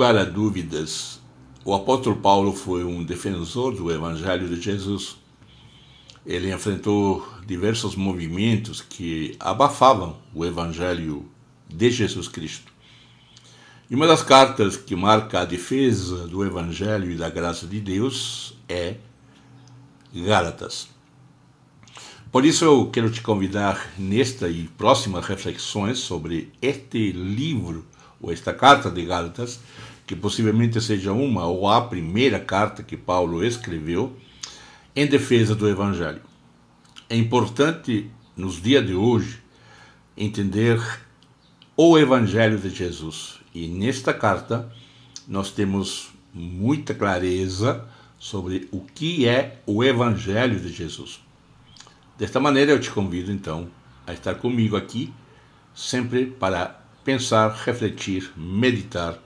lugar a dúvidas, o apóstolo Paulo foi um defensor do Evangelho de Jesus. Ele enfrentou diversos movimentos que abafavam o Evangelho de Jesus Cristo. E uma das cartas que marca a defesa do Evangelho e da graça de Deus é Gálatas. Por isso eu quero te convidar nesta e próximas reflexões sobre este livro ou esta carta de Gálatas, que possivelmente seja uma ou a primeira carta que Paulo escreveu em defesa do Evangelho. É importante nos dias de hoje entender o Evangelho de Jesus. E nesta carta nós temos muita clareza sobre o que é o Evangelho de Jesus. Desta maneira, eu te convido então a estar comigo aqui, sempre para pensar, refletir, meditar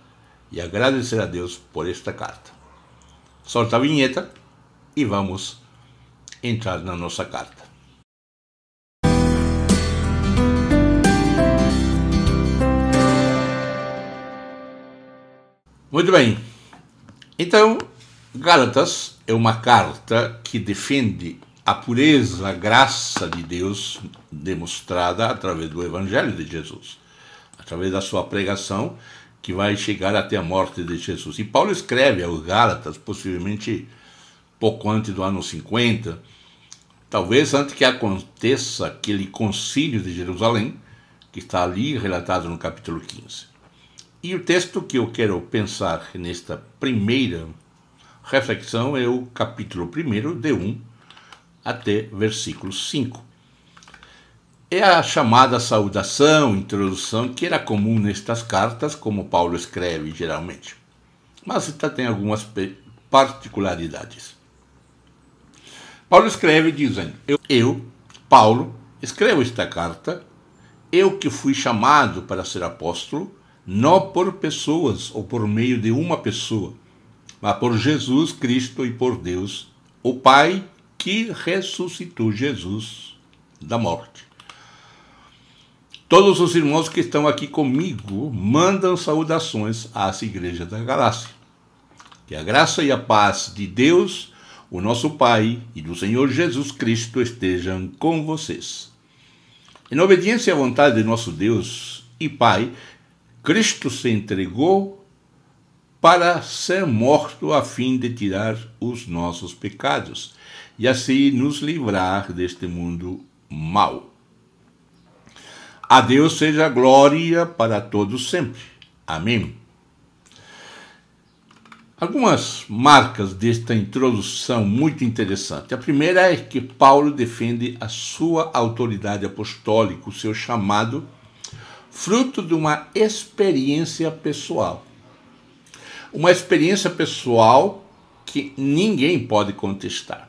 e agradecer a Deus por esta carta. Solta a vinheta e vamos entrar na nossa carta. Muito bem. Então, Gálatas é uma carta que defende a pureza, a graça de Deus demonstrada através do Evangelho de Jesus, através da sua pregação que vai chegar até a morte de Jesus. E Paulo escreve aos Gálatas, possivelmente pouco antes do ano 50, talvez antes que aconteça aquele concílio de Jerusalém, que está ali relatado no capítulo 15. E o texto que eu quero pensar nesta primeira reflexão é o capítulo 1, de 1 até versículo 5. É a chamada saudação, introdução, que era comum nestas cartas, como Paulo escreve geralmente. Mas esta tem algumas particularidades. Paulo escreve dizendo: eu, eu, Paulo, escrevo esta carta, eu que fui chamado para ser apóstolo, não por pessoas ou por meio de uma pessoa, mas por Jesus Cristo e por Deus, o Pai que ressuscitou Jesus da morte. Todos os irmãos que estão aqui comigo mandam saudações às igrejas da Galácia. Que a graça e a paz de Deus, o nosso Pai e do Senhor Jesus Cristo estejam com vocês. Em obediência à vontade de nosso Deus e Pai, Cristo se entregou para ser morto a fim de tirar os nossos pecados e assim nos livrar deste mundo mau. A Deus seja glória para todos sempre. Amém. Algumas marcas desta introdução muito interessante. A primeira é que Paulo defende a sua autoridade apostólica, o seu chamado, fruto de uma experiência pessoal. Uma experiência pessoal que ninguém pode contestar.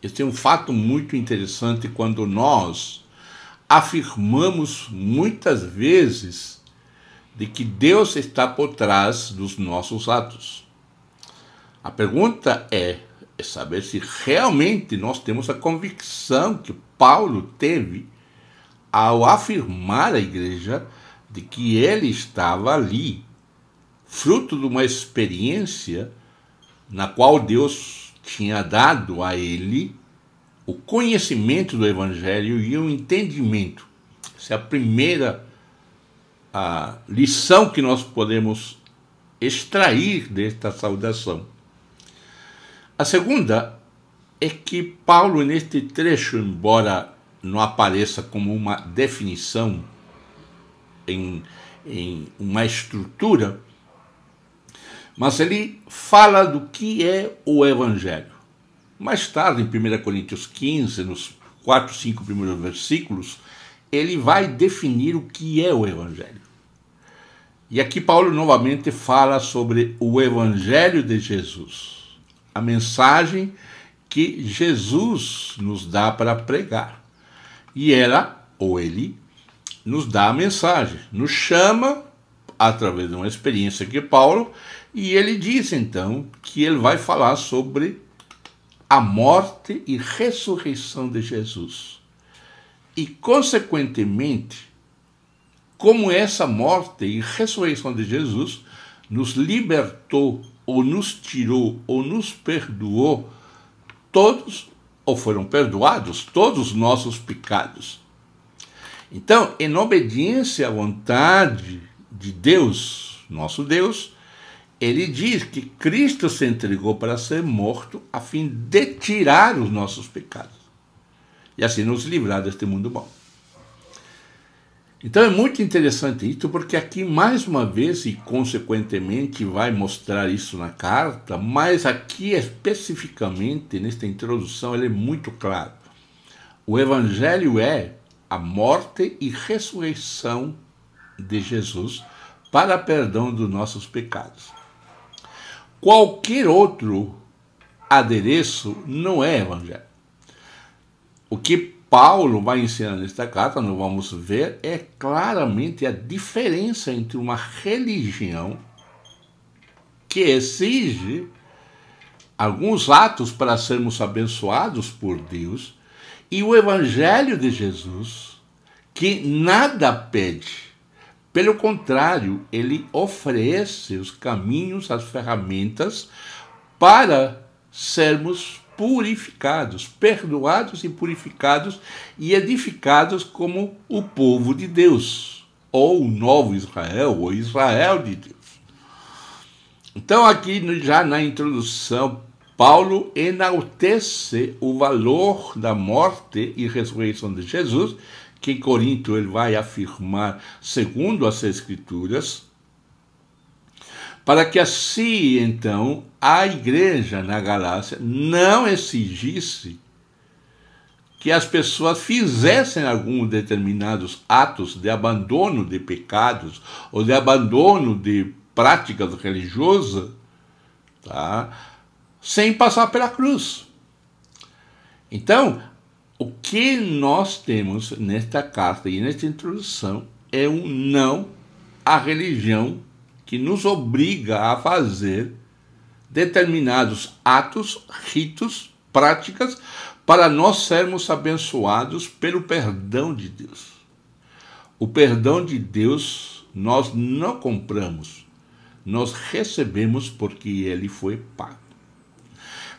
Esse é um fato muito interessante quando nós afirmamos muitas vezes de que Deus está por trás dos nossos atos. A pergunta é, é saber se realmente nós temos a convicção que Paulo teve ao afirmar à igreja de que ele estava ali, fruto de uma experiência na qual Deus tinha dado a ele o conhecimento do Evangelho e o entendimento. Essa é a primeira a lição que nós podemos extrair desta saudação. A segunda é que Paulo, neste trecho, embora não apareça como uma definição em, em uma estrutura, mas ele fala do que é o Evangelho. Mais tarde, em 1 Coríntios 15, nos quatro, cinco primeiros versículos, ele vai definir o que é o Evangelho. E aqui Paulo novamente fala sobre o Evangelho de Jesus, a mensagem que Jesus nos dá para pregar. E ela, ou ele, nos dá a mensagem, nos chama, através de uma experiência que Paulo e ele diz então que ele vai falar sobre a morte e ressurreição de Jesus. E, consequentemente, como essa morte e ressurreição de Jesus nos libertou, ou nos tirou, ou nos perdoou, todos, ou foram perdoados, todos os nossos pecados. Então, em obediência à vontade de Deus, nosso Deus, ele diz que Cristo se entregou para ser morto a fim de tirar os nossos pecados e assim nos livrar deste mundo bom. Então é muito interessante isso, porque aqui mais uma vez, e consequentemente vai mostrar isso na carta, mas aqui especificamente, nesta introdução, ele é muito claro. O Evangelho é a morte e ressurreição de Jesus para perdão dos nossos pecados. Qualquer outro adereço não é Evangelho. O que Paulo vai ensinar nesta carta, nós vamos ver, é claramente a diferença entre uma religião que exige alguns atos para sermos abençoados por Deus e o Evangelho de Jesus, que nada pede. Pelo contrário, ele oferece os caminhos, as ferramentas para sermos purificados, perdoados e purificados e edificados como o povo de Deus, ou o novo Israel, ou Israel de Deus. Então, aqui já na introdução, Paulo enaltece o valor da morte e ressurreição de Jesus, que em Corinto ele vai afirmar segundo as Escrituras, para que assim, então, a igreja na Galácia não exigisse que as pessoas fizessem alguns determinados atos de abandono de pecados ou de abandono de práticas religiosas, tá? sem passar pela cruz. Então, o que nós temos nesta carta e nesta introdução é um não à religião que nos obriga a fazer determinados atos, ritos, práticas, para nós sermos abençoados pelo perdão de Deus. O perdão de Deus nós não compramos, nós recebemos porque ele foi pago.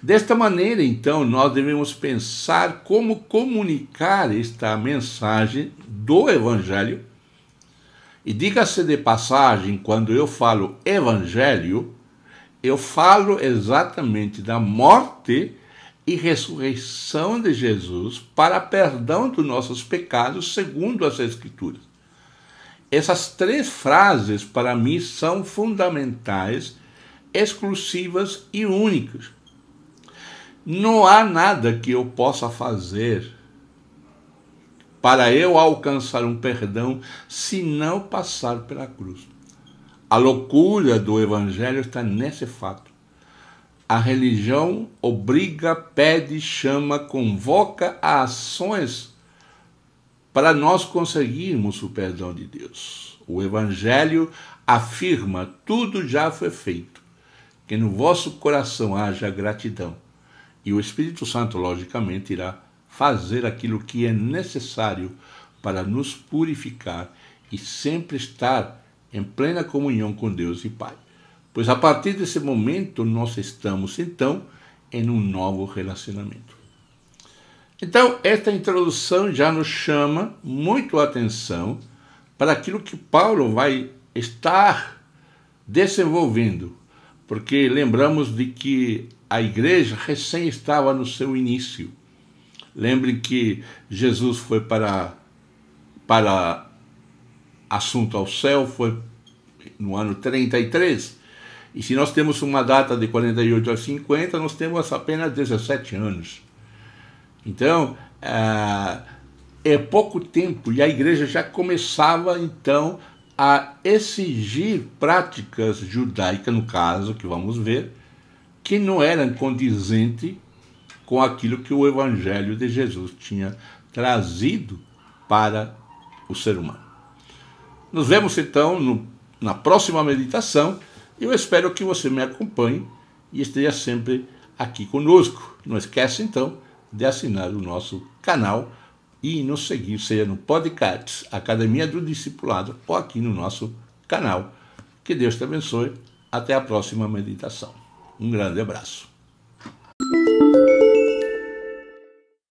Desta maneira, então, nós devemos pensar como comunicar esta mensagem do Evangelho e diga-se de passagem, quando eu falo evangelho, eu falo exatamente da morte e ressurreição de Jesus para perdão dos nossos pecados, segundo as Escrituras. Essas três frases, para mim, são fundamentais, exclusivas e únicas. Não há nada que eu possa fazer para eu alcançar um perdão se não passar pela cruz. A loucura do Evangelho está nesse fato. A religião obriga, pede, chama, convoca a ações para nós conseguirmos o perdão de Deus. O Evangelho afirma: tudo já foi feito, que no vosso coração haja gratidão. E o Espírito Santo, logicamente, irá fazer aquilo que é necessário para nos purificar e sempre estar em plena comunhão com Deus e Pai. Pois a partir desse momento nós estamos então em um novo relacionamento. Então, esta introdução já nos chama muito a atenção para aquilo que Paulo vai estar desenvolvendo, porque lembramos de que a igreja recém estava no seu início. Lembrem que Jesus foi para, para assunto ao céu, foi no ano 33. E se nós temos uma data de 48 a 50, nós temos apenas 17 anos. Então, é, é pouco tempo e a igreja já começava então a exigir práticas judaicas, no caso, que vamos ver, que não eram condizentes com aquilo que o Evangelho de Jesus tinha trazido para o ser humano. Nos vemos então no, na próxima meditação. Eu espero que você me acompanhe e esteja sempre aqui conosco. Não esqueça então de assinar o nosso canal e nos seguir, seja no podcast Academia do Discipulado ou aqui no nosso canal. Que Deus te abençoe Até a próxima meditação. Um grande abraço.